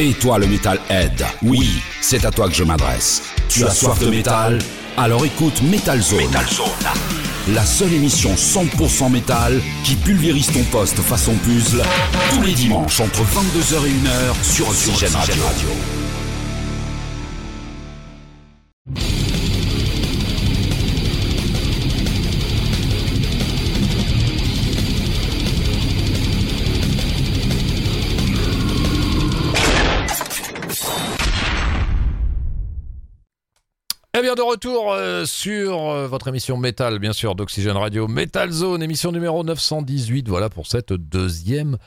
Et toi le Metalhead, oui, c'est à toi que je m'adresse. Tu as soif de métal? Alors écoute Metal Zone. La seule émission 100% métal qui pulvérise ton poste façon puzzle tous les dimanches entre 22h et 1h sur Oxygène Radio. Eh bien, de retour euh, sur euh, votre émission Métal, bien sûr, d'Oxygène Radio, Metal Zone, émission numéro 918. Voilà pour cette deuxième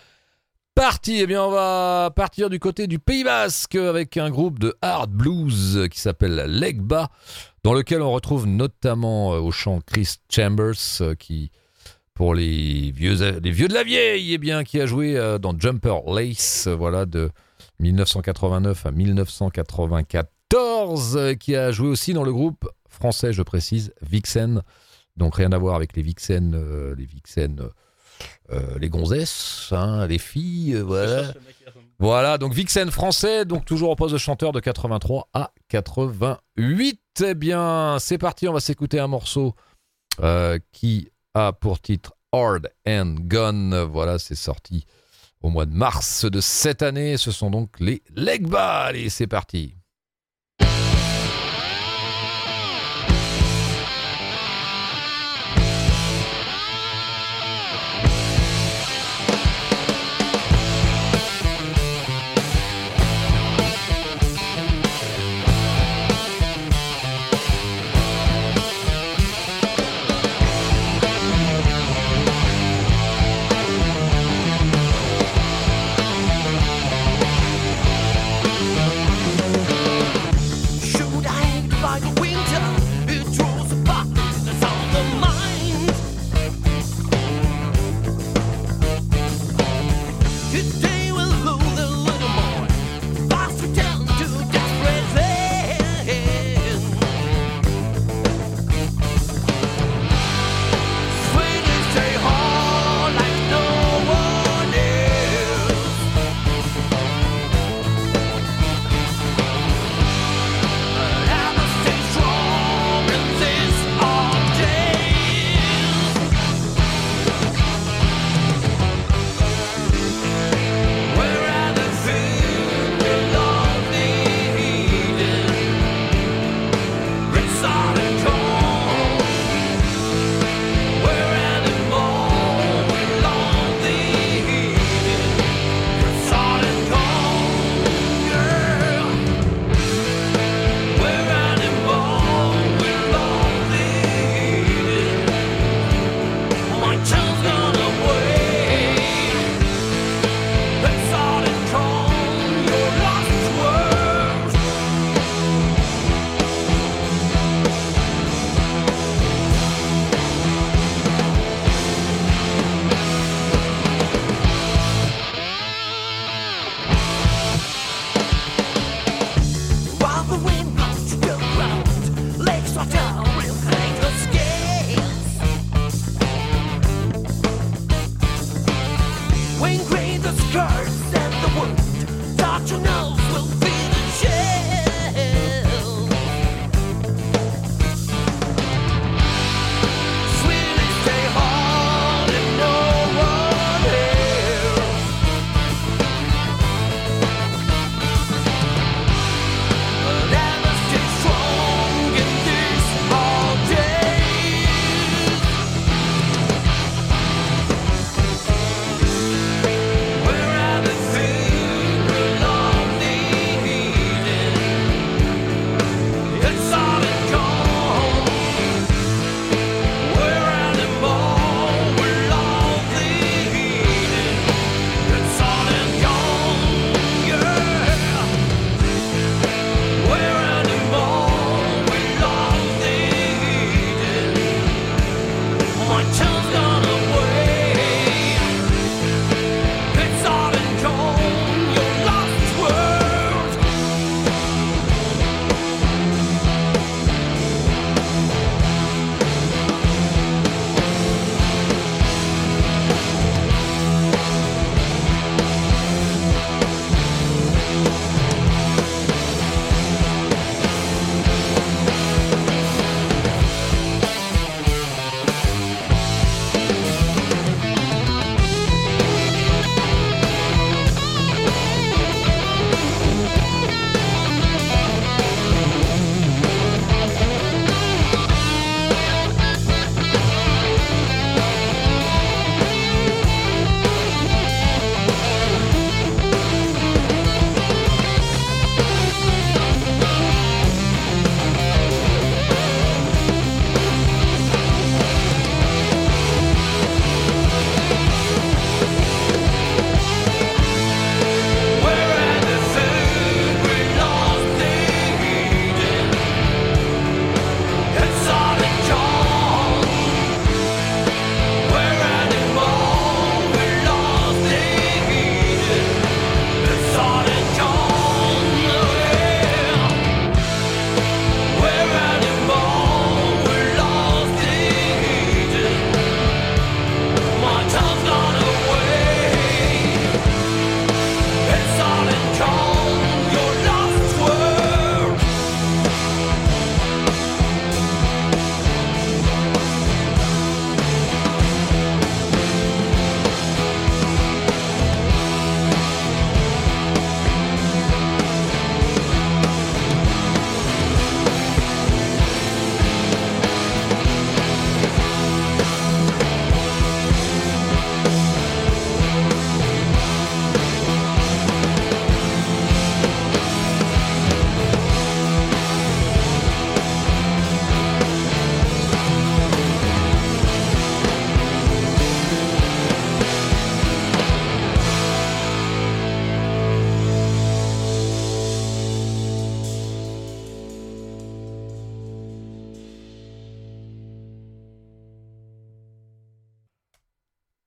partie. Eh bien, on va partir du côté du Pays Basque avec un groupe de hard blues qui s'appelle Legba, dans lequel on retrouve notamment euh, au chant Chris Chambers, qui, pour les vieux, les vieux de la vieille, eh bien, qui a joué dans Jumper Lace, voilà, de 1989 à 1994 euh, qui a joué aussi dans le groupe français, je précise, Vixen. Donc rien à voir avec les Vixen, euh, les Vixen, euh, les gonzesses, hein, les filles, voilà. Voilà, donc Vixen français, donc toujours en poste de chanteur de 83 à 88. Eh bien, c'est parti, on va s'écouter un morceau qui a pour titre Hard and Gun. Voilà, c'est sorti au mois de mars de cette année. Ce sont donc les Legba. Allez, c'est parti.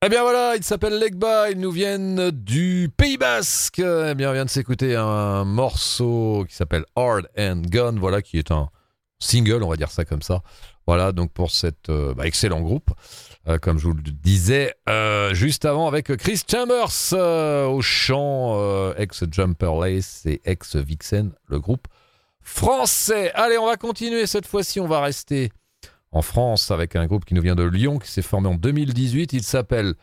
Eh bien voilà, ils s'appellent Legba, ils nous viennent du Pays Basque. Eh bien, on vient de s'écouter un morceau qui s'appelle Hard and Gun, voilà, qui est un single, on va dire ça comme ça. Voilà, donc pour cet euh, bah, excellent groupe, euh, comme je vous le disais euh, juste avant, avec Chris Chambers au chant, ex-Jumper Lace et ex-Vixen, le groupe français. Allez, on va continuer cette fois-ci, on va rester en France avec un groupe qui nous vient de Lyon, qui s'est formé en 2018. Il s'appelle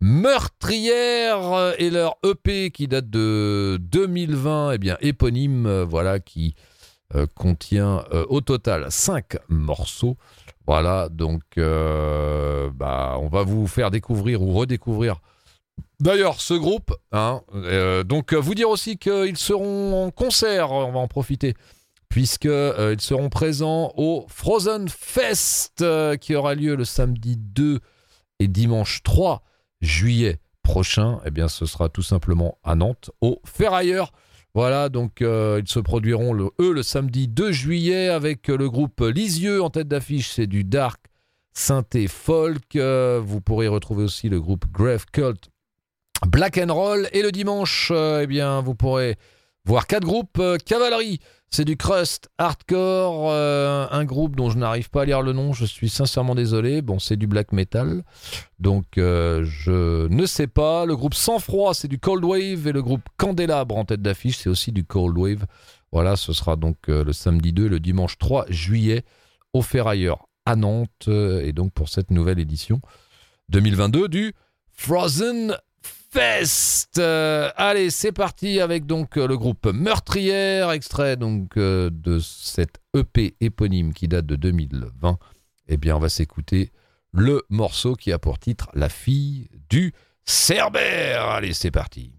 Meurtrière et leur EP qui date de 2020, eh bien éponyme, euh, voilà, qui euh, contient euh, au total 5 morceaux. Voilà, donc bah, on va vous faire découvrir ou redécouvrir d'ailleurs ce groupe. Hein, donc vous dire aussi qu'ils seront en concert, on va en profiter puisqu'ils euh, seront présents au Frozen Fest euh, qui aura lieu le samedi 2 et dimanche 3 juillet prochain. Eh bien, ce sera tout simplement à Nantes, au Ferrailleur. Voilà, donc euh, ils se produiront le, eux le samedi 2 juillet avec le groupe Lisieux en tête d'affiche. C'est du dark synthé folk. vous pourrez retrouver aussi le groupe Grave Cult Black and Roll. Et le dimanche, eh bien, vous pourrez voir quatre groupes Cavalerie. C'est du crust hardcore, euh, un groupe dont je n'arrive pas à lire le nom, je suis sincèrement désolé. Bon, c'est du black metal, donc euh, je ne sais pas. Le groupe Sans Froid, c'est du cold wave, et le groupe Candélabre en tête d'affiche, c'est aussi du cold wave. Voilà, ce sera donc euh, le samedi 2 le dimanche 3 juillet au Ferrailleur à Nantes, et donc pour cette nouvelle édition 2022 du Frozen Fest. Euh, allez, c'est parti avec donc euh, le groupe Meurtrière, extrait donc euh, de cette EP éponyme qui date de 2020. Eh bien, on va s'écouter le morceau qui a pour titre La fille du Cerbère. Allez, c'est parti.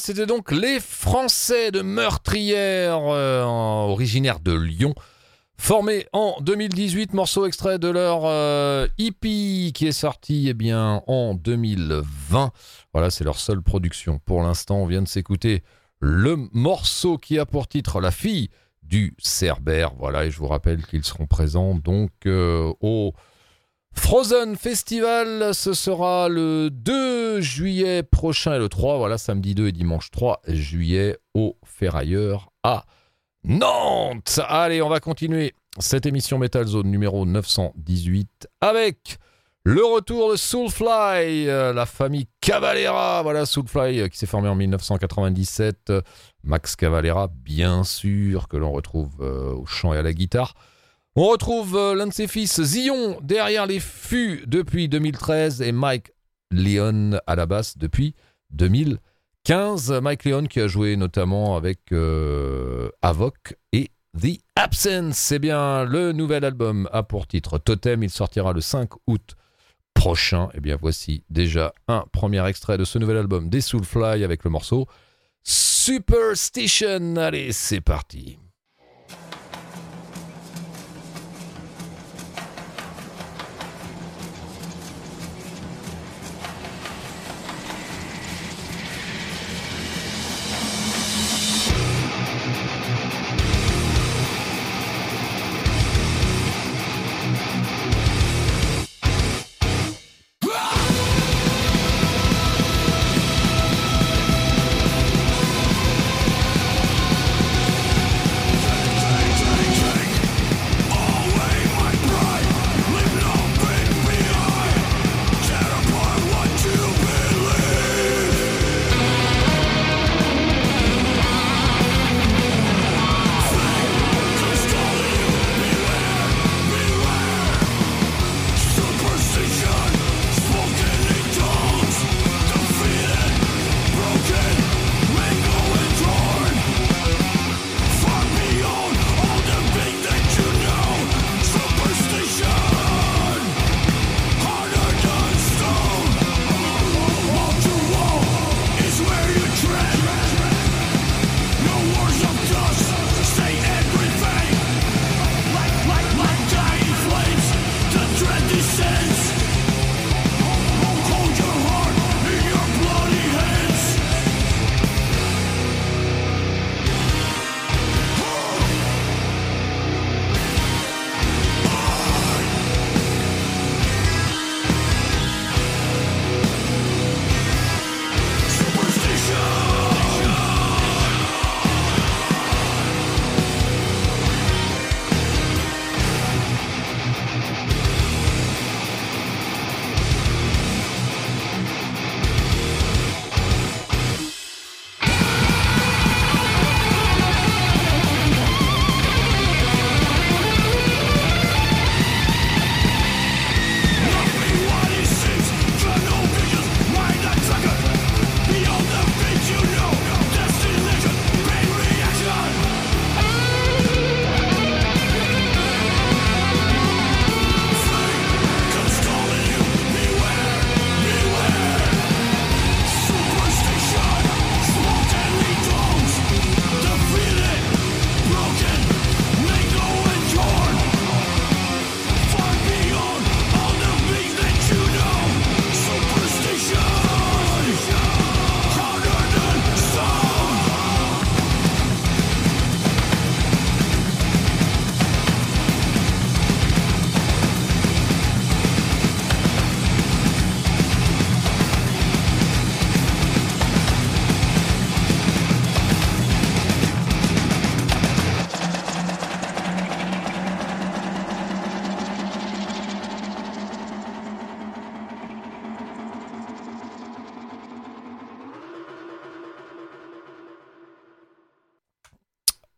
C'était donc les Français de Meurtrière, euh, originaires de Lyon, formés en 2018, morceau extrait de leur euh, EP qui est sorti eh en 2020. Voilà, c'est leur seule production. Pour l'instant, on vient de s'écouter le morceau qui a pour titre La fille du Cerbère. Voilà, et je vous rappelle qu'ils seront présents donc euh, au Frozen Festival, ce sera le 2 juillet prochain et le 3, voilà, samedi 2 et dimanche 3 juillet au Ferrailleur à Nantes. Allez, on va continuer cette émission Metal Zone numéro 918 avec le retour de Soulfly, euh, la famille Cavalera. Voilà, Soulfly euh, qui s'est formé en 1997. Max Cavalera, bien sûr, que l'on retrouve euh, au chant et à la guitare. On retrouve euh, l'un de ses fils, Zion, derrière les fûts depuis 2013 et Mike Leon à la basse depuis 2015. Mike Leon qui a joué notamment avec euh, Avoc et The Absence. C'est bien le nouvel album a pour titre Totem. Il sortira le 5 août prochain. Et eh bien voici déjà un premier extrait de ce nouvel album des Soulfly avec le morceau Superstition. Allez, c'est parti.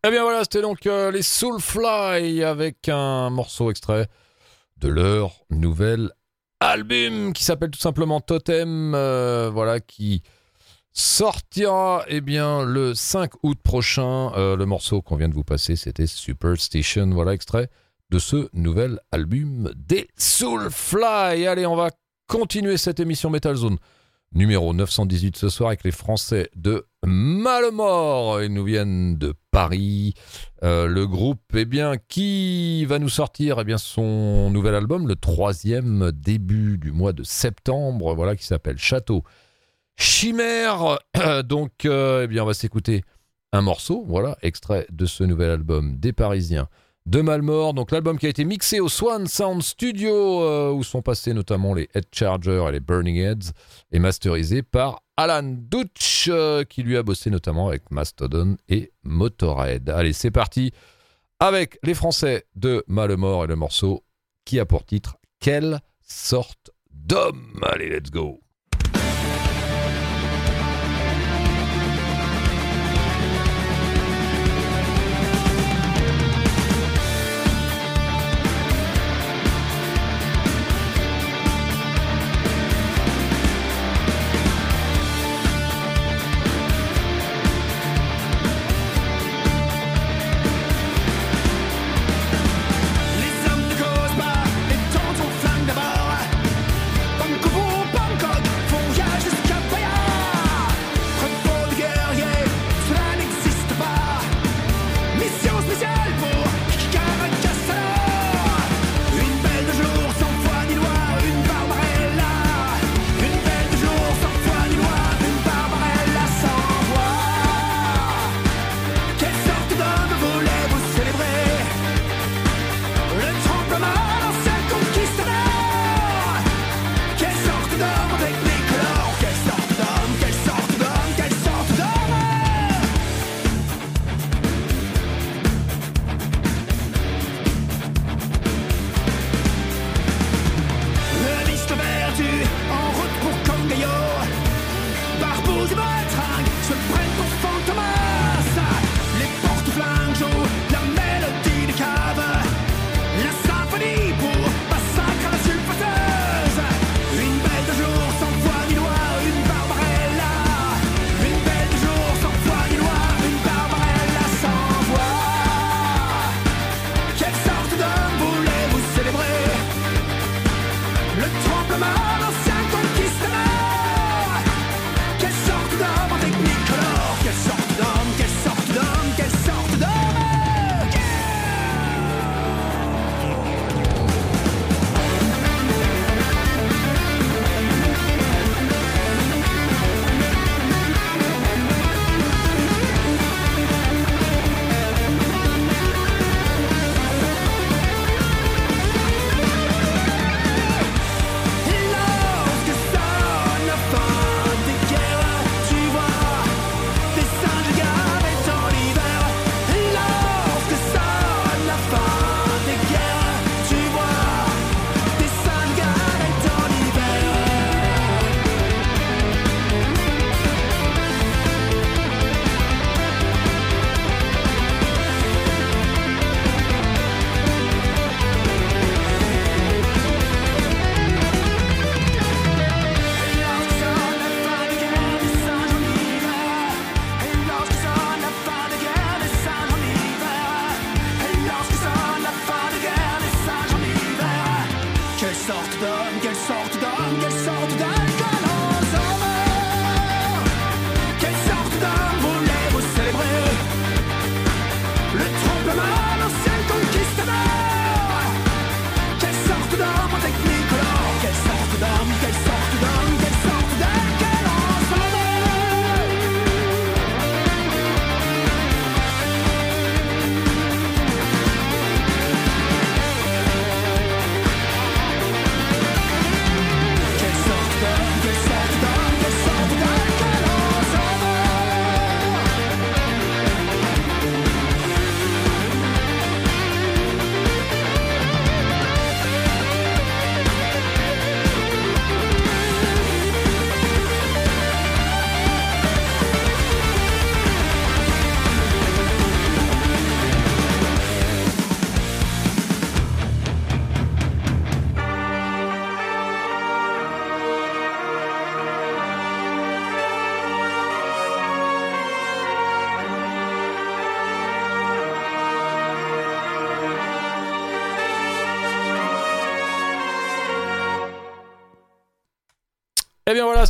Eh bien voilà, c'était donc euh, les Soulfly avec un morceau extrait de leur nouvel album qui s'appelle tout simplement Totem, euh, voilà, qui sortira eh bien, le 5 août prochain. Euh, le morceau qu'on vient de vous passer, c'était Superstation, voilà, extrait de ce nouvel album des Soulfly. Allez, on va continuer cette émission Metal Zone numéro 918 ce soir avec les Français de Malemort. Ils nous viennent de Paris. Euh, le groupe, eh bien, qui va nous sortir eh bien, son nouvel album, le troisième début du mois de septembre, voilà, qui s'appelle Château Chimère. Donc, euh, eh bien, on va s'écouter un morceau, voilà, extrait de ce nouvel album des Parisiens de Malmort. Donc l'album qui a été mixé au Swan Sound Studio, euh, où sont passés notamment les Head Charger et les Burning Heads, et masterisé par Alan Dutch, euh, qui lui a bossé notamment avec Mastodon et Motorhead. Allez, c'est parti avec les Français de Malmort et le morceau qui a pour titre Quelle sorte d'homme Allez, let's go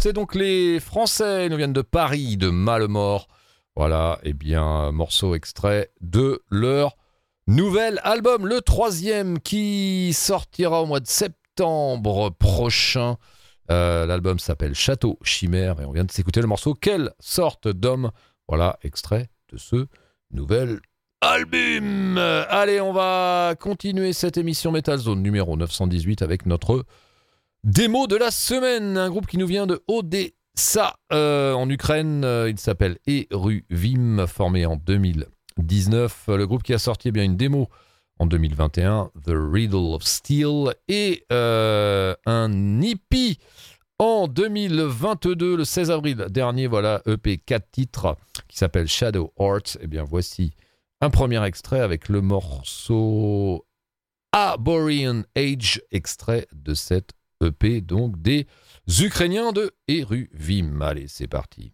C'est donc les Français, ils nous viennent de Paris, de Malemort. Voilà, eh bien, morceau extrait de leur nouvel album, le troisième, qui sortira au mois de septembre prochain. Euh, l'album s'appelle Château Chimère et on vient de s'écouter le morceau Quelle sorte d'homme Voilà, extrait de ce nouvel album. Allez, on va continuer cette émission Metal Zone numéro 918 avec notre démo de la semaine. Un groupe qui nous vient de Odessa euh, en Ukraine. Euh, il s'appelle Eruvim, formé en 2019. Le groupe qui a sorti eh bien, une démo en 2021, The Riddle of Steel, et euh, un hippie en 2022, le 16 avril dernier, voilà, EP 4 titres qui s'appelle Shadow Arts. Et eh bien voici un premier extrait avec le morceau Arborean Age, extrait de cette EP, donc des Ukrainiens de Eruvim. Allez, c'est parti.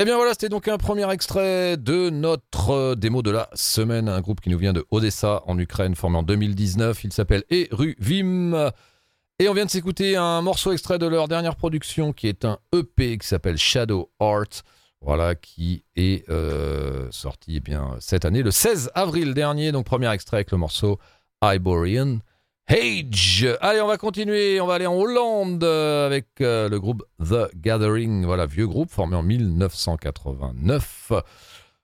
Et eh bien voilà, c'était donc un premier extrait de notre euh, démo de la semaine, un groupe qui nous vient de Odessa en Ukraine, formé en 2019. Il s'appelle Eruvim. Et on vient de s'écouter un morceau extrait de leur dernière production qui est un EP qui s'appelle Shadow Art. Voilà, qui est euh, sorti eh bien, cette année, le 16 avril dernier. Donc, premier extrait avec le morceau Iborian. Age. Allez, on va continuer. On va aller en Hollande euh, avec euh, le groupe The Gathering. Voilà, vieux groupe formé en 1989,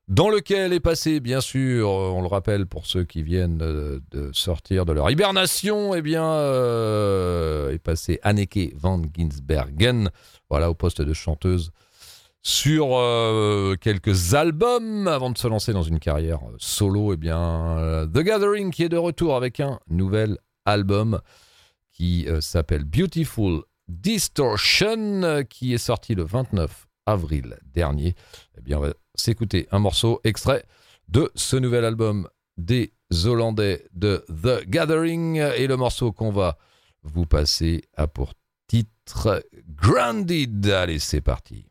dans lequel est passé, bien sûr, on le rappelle pour ceux qui viennent de sortir de leur hibernation, eh bien, euh, est passé Anneke van Ginsbergen, voilà, au poste de chanteuse sur quelques albums avant de se lancer dans une carrière solo. Eh bien, The Gathering qui est de retour avec un nouvel album qui euh, s'appelle Beautiful Distortion, qui est sorti le 29 avril dernier. Eh bien, on va s'écouter un morceau extrait de ce nouvel album des Hollandais de The Gathering. Et le morceau qu'on va vous passer a pour titre Grounded. Allez, c'est parti.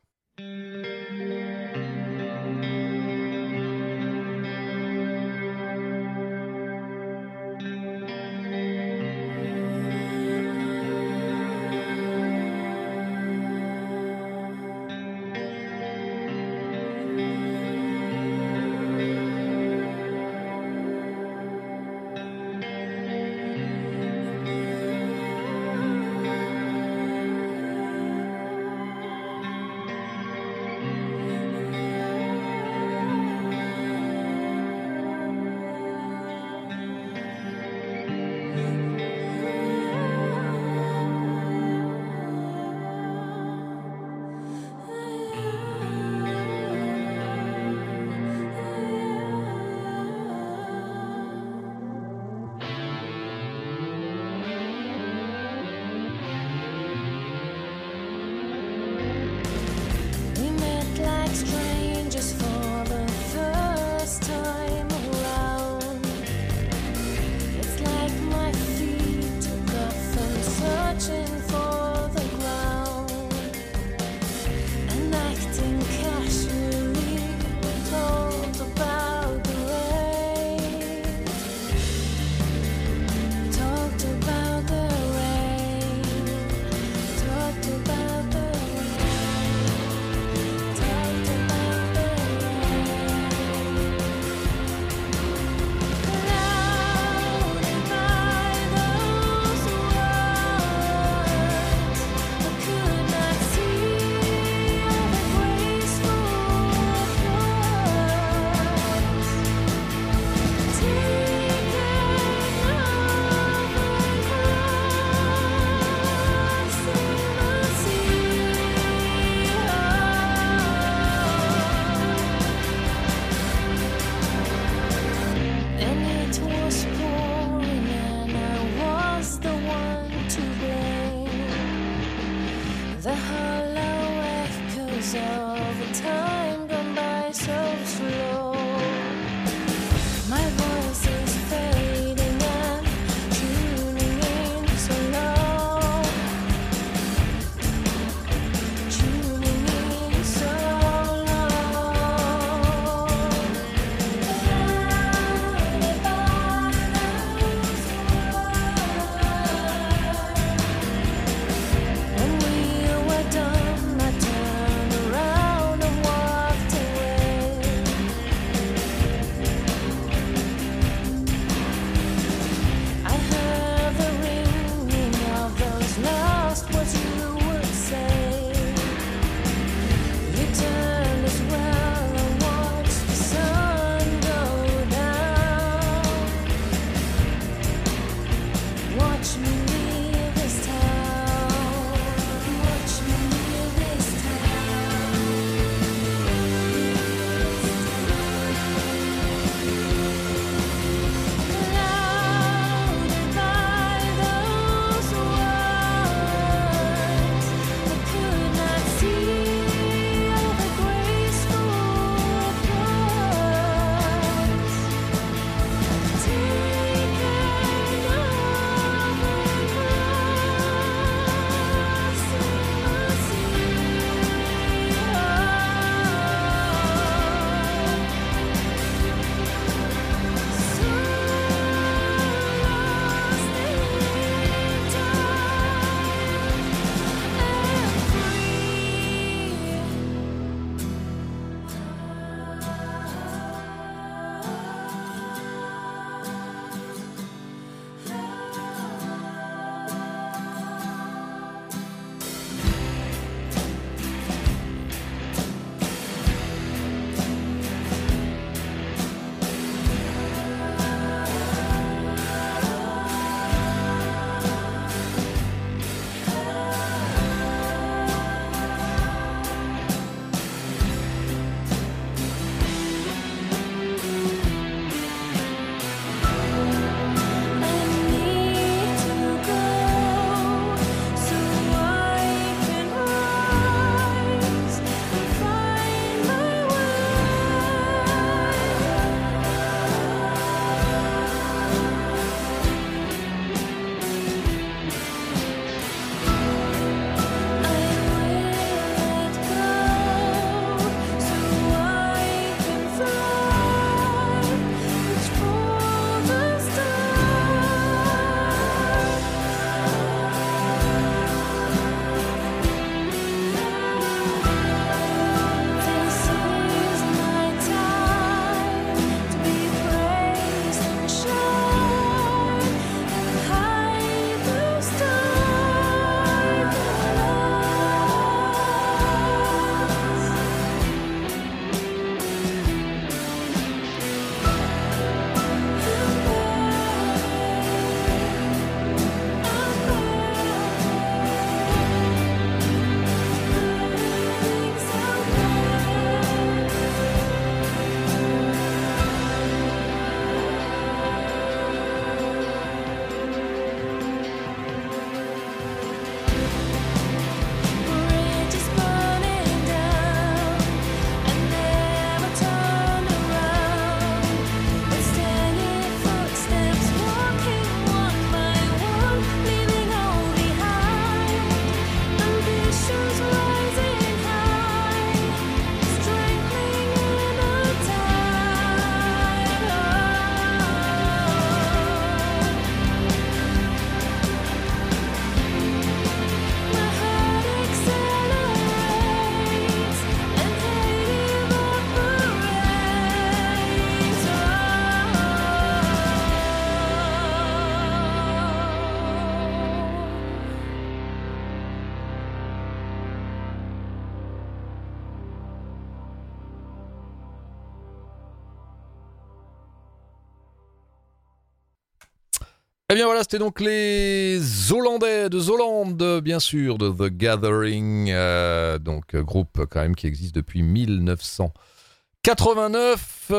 Eh bien voilà, c'était donc les Hollandais de Zolande, bien sûr, de The Gathering, euh, donc groupe quand même qui existe depuis 1989.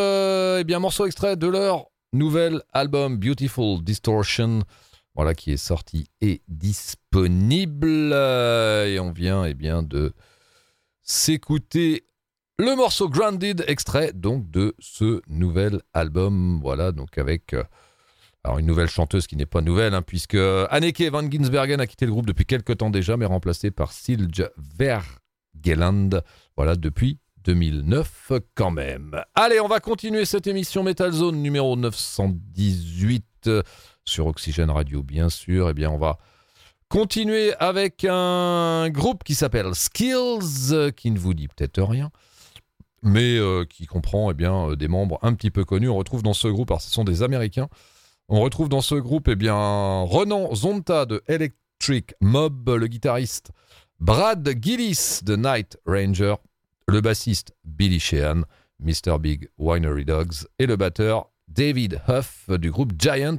eh bien, morceau extrait de leur nouvel album Beautiful Distortion, voilà qui est sorti et disponible. et on vient eh bien de s'écouter le morceau Grounded, extrait donc de ce nouvel album, voilà donc avec euh, alors une nouvelle chanteuse qui n'est pas nouvelle, hein, puisque Anneke van Ginsbergen a quitté le groupe depuis quelques temps déjà, mais remplacée par Silje Vergeland, voilà, depuis 2009 quand même. Allez, on va continuer cette émission Metal Zone numéro 918 euh, sur Oxygène Radio, bien sûr. Eh bien, on va continuer avec un groupe qui s'appelle Skills, euh, qui ne vous dit peut-être rien mais euh, qui comprend eh bien, des membres un petit peu connus. On retrouve dans ce groupe, alors ce sont des Américains, on retrouve dans ce groupe eh Renan Zonta de Electric Mob, le guitariste Brad Gillis de Night Ranger, le bassiste Billy Sheehan, Mr. Big Winery Dogs et le batteur David Huff du groupe Giant.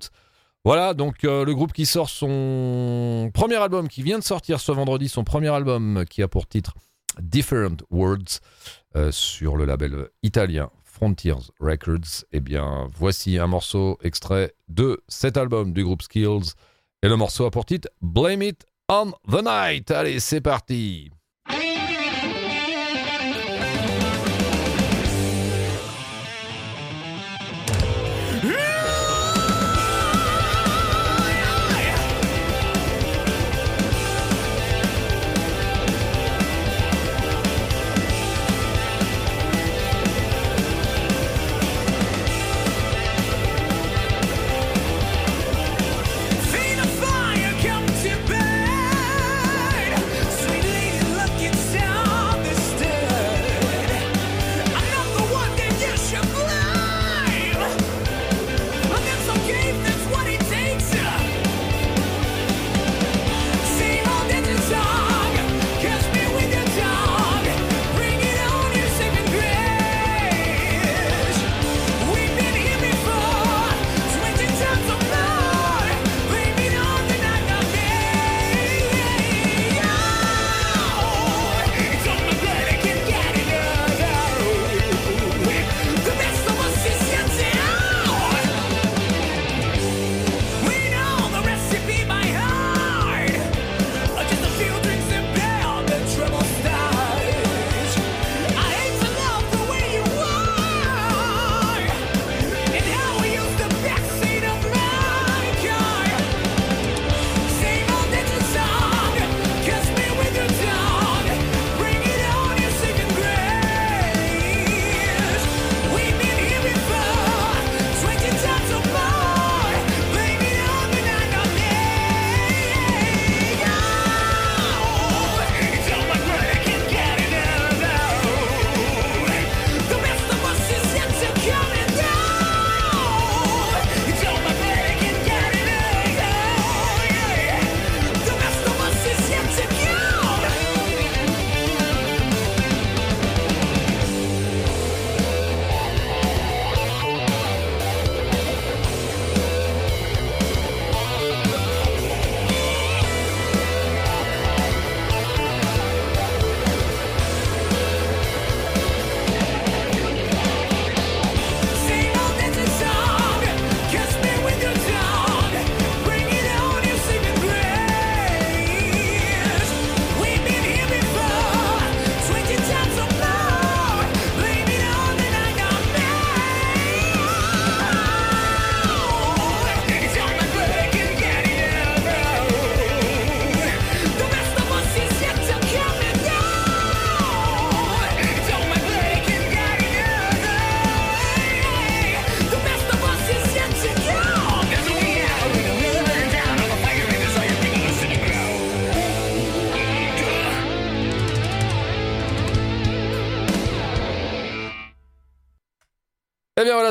Voilà, donc euh, le groupe qui sort son premier album, qui vient de sortir ce vendredi, son premier album qui a pour titre Different Words euh, sur le label italien Frontiers Records. Eh bien, voici un morceau extrait de cet album du groupe Skills. Et le morceau a pour titre Blame It on the Night. Allez, c'est parti.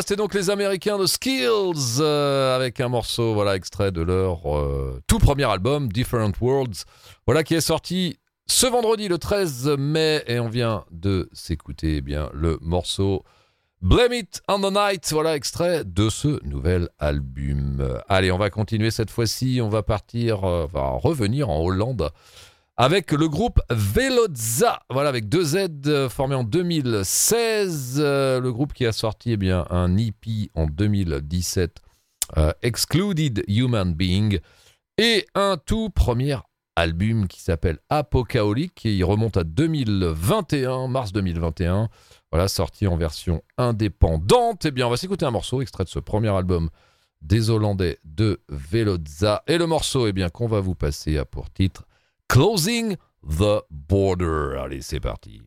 C'était donc les Américains de Skills euh, avec un morceau voilà extrait de leur euh, tout premier album Different Worlds. Voilà qui est sorti ce vendredi le 13 mai et on vient de s'écouter eh bien le morceau Blame It on the Night, voilà extrait de ce nouvel album. Allez, on va continuer cette fois-ci, on va partir, euh, va revenir en Hollande avec le groupe Velodza, voilà avec deux Z euh, formé en 2016, euh, le groupe qui a sorti eh bien un EP en 2017, Excluded Human Being, et un tout premier album qui s'appelle Apocaolique, et il remonte à 2021, mars 2021. Voilà, sorti en version indépendante. Eh bien, on va s'écouter un morceau extrait de ce premier album des Hollandais de Velodza. Et le morceau, eh bien, qu'on va vous passer à pour titre Closing the Border. Allez, c'est parti.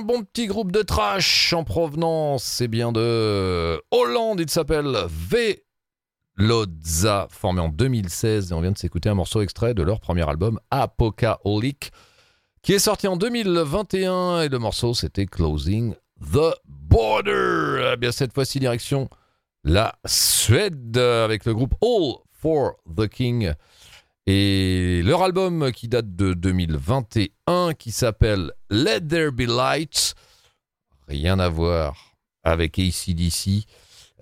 Un bon petit groupe de trash en provenance, c'est bien de Hollande, il s'appelle V. Formé en 2016, et on vient de s'écouter un morceau extrait de leur premier album, Apocalypse, qui est sorti en 2021, et le morceau c'était Closing the Border. Eh bien, cette fois-ci, direction la Suède, avec le groupe All for the King. Et leur album qui date de 2021, qui s'appelle Let There Be Lights, rien à voir avec ACDC.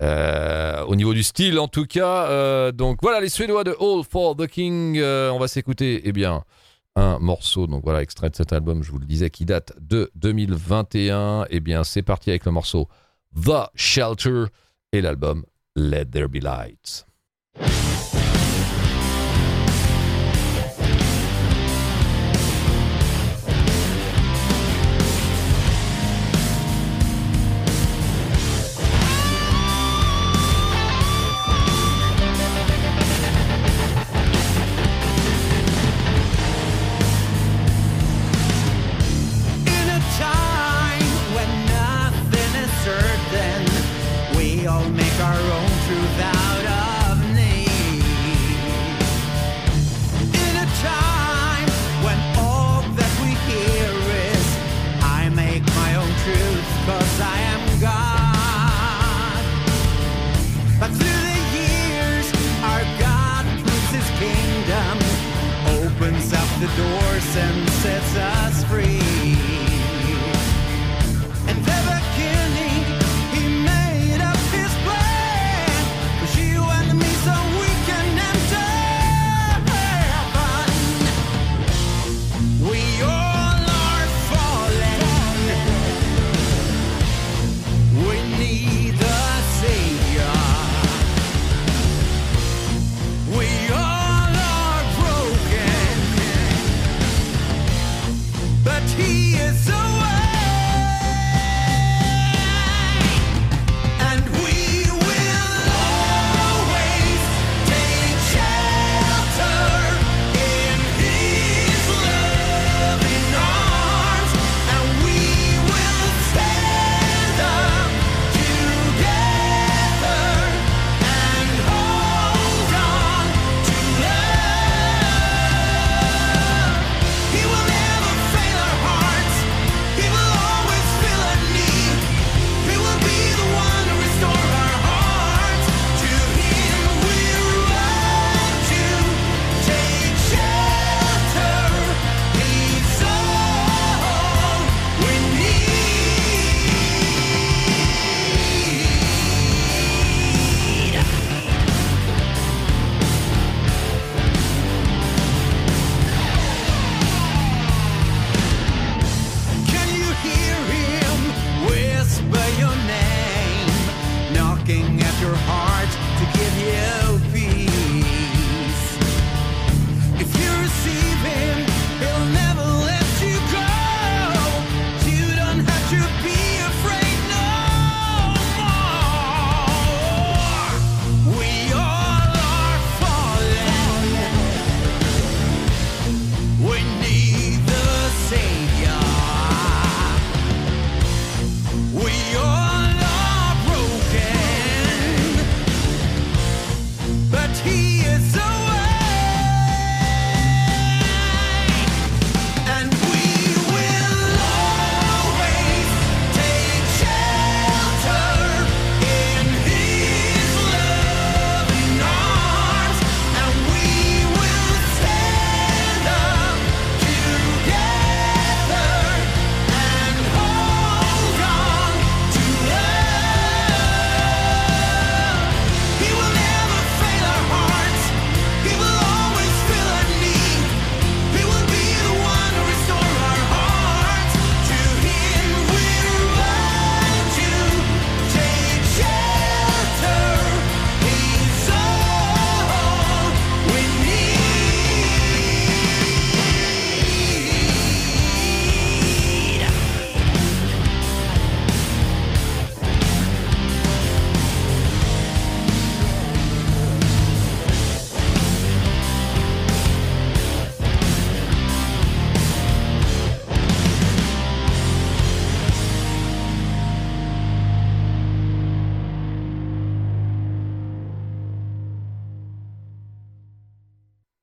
Euh, au niveau du style, en tout cas. Euh, donc voilà, les Suédois de All for the King. Euh, on va s'écouter, eh bien, un morceau. Donc voilà, extrait de cet album, je vous le disais, qui date de 2021. Eh bien, c'est parti avec le morceau The Shelter et l'album Let There Be Lights. us free.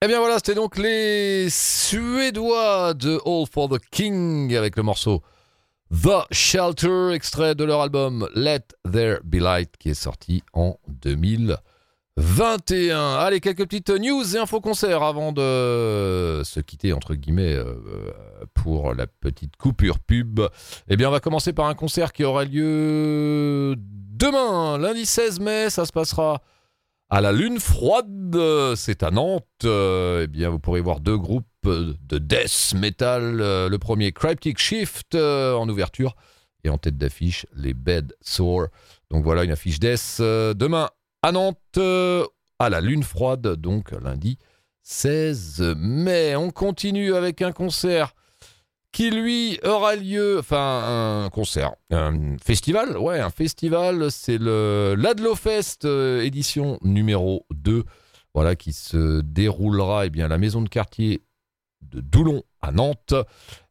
Eh bien voilà, c'était donc les Suédois de All for the King avec le morceau The Shelter, extrait de leur album Let There Be Light qui est sorti en 2021. Allez, quelques petites news et infos concerts avant de se quitter entre guillemets euh, pour la petite coupure pub. Eh bien, on va commencer par un concert qui aura lieu demain, lundi 16 mai, ça se passera à la Lune Froide, c'est à Nantes. Euh, eh bien, vous pourrez voir deux groupes de death metal. Euh, le premier, Cryptic Shift, euh, en ouverture. Et en tête d'affiche, les Bed Sore. Donc voilà, une affiche death demain à Nantes, à la Lune Froide, donc lundi 16 mai. On continue avec un concert qui lui aura lieu, enfin un concert, un festival, ouais, un festival, c'est le l'Adlofest euh, édition numéro 2, voilà, qui se déroulera eh bien, à la maison de quartier de Doulon à Nantes.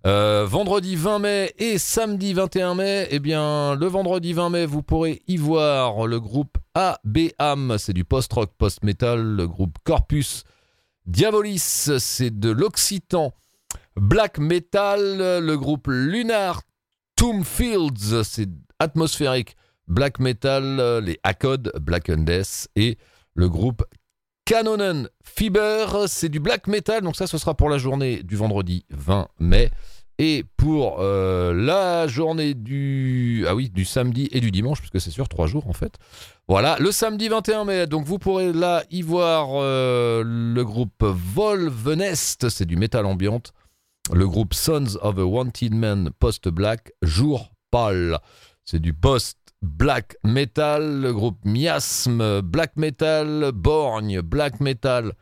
Euh, vendredi 20 mai et samedi 21 mai, eh bien, le vendredi 20 mai, vous pourrez y voir le groupe ABAM, c'est du post-rock, post-metal, le groupe Corpus Diabolis, c'est de l'Occitan black metal, le groupe Lunar Tombfields, c'est atmosphérique. Black metal, les Akkad, Black and Death, et le groupe Canonen Fiber, c'est du black metal, donc ça ce sera pour la journée du vendredi 20 mai. Et pour euh, la journée du ah oui du samedi et du dimanche puisque c'est sur trois jours en fait. Voilà le samedi 21 mai. Donc vous pourrez là y voir euh, le groupe Volvenest. C'est du métal ambiante le groupe Sons of a Wanted Man post-black, Jour Pâle. C'est du post-black metal, le groupe Miasme, black metal, Borgne, black metal.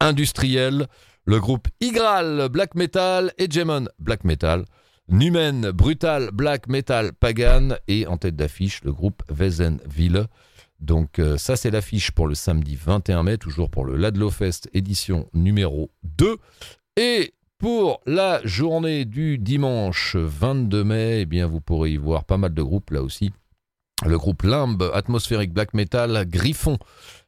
Industriel, le groupe Igral, black metal, Hegemon, black metal, Numen, brutal, black metal, pagan, et en tête d'affiche, le groupe Wesenville. Donc euh, ça c'est l'affiche pour le samedi 21 mai, toujours pour le Ladlo Fest édition numéro 2. Et pour la journée du dimanche 22 mai, eh bien vous pourrez y voir pas mal de groupes là aussi. Le groupe Limbe, atmosphérique black metal, Griffon,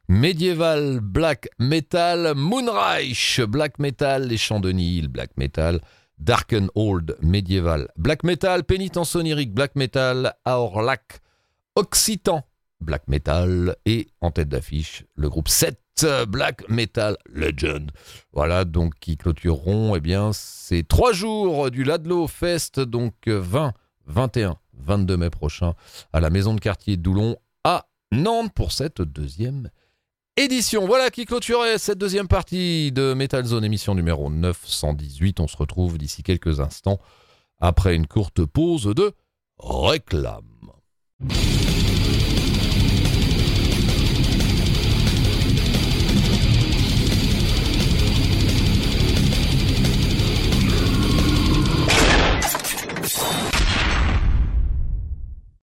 médiéval black metal, Moonreich black metal, Les Champs de Nil black metal, Darken Old médiéval black metal, Pénitence onirique black metal, Aorlac Occitan black metal et en tête d'affiche le groupe 7 Black Metal Legend. Voilà, donc qui clôtureront eh bien, ces trois jours du Ladlo Fest, donc 20, 21, 22 mai prochain, à la maison de quartier Doulon à Nantes pour cette deuxième édition. Voilà qui clôturait cette deuxième partie de Metal Zone, émission numéro 918. On se retrouve d'ici quelques instants après une courte pause de réclame. Sports.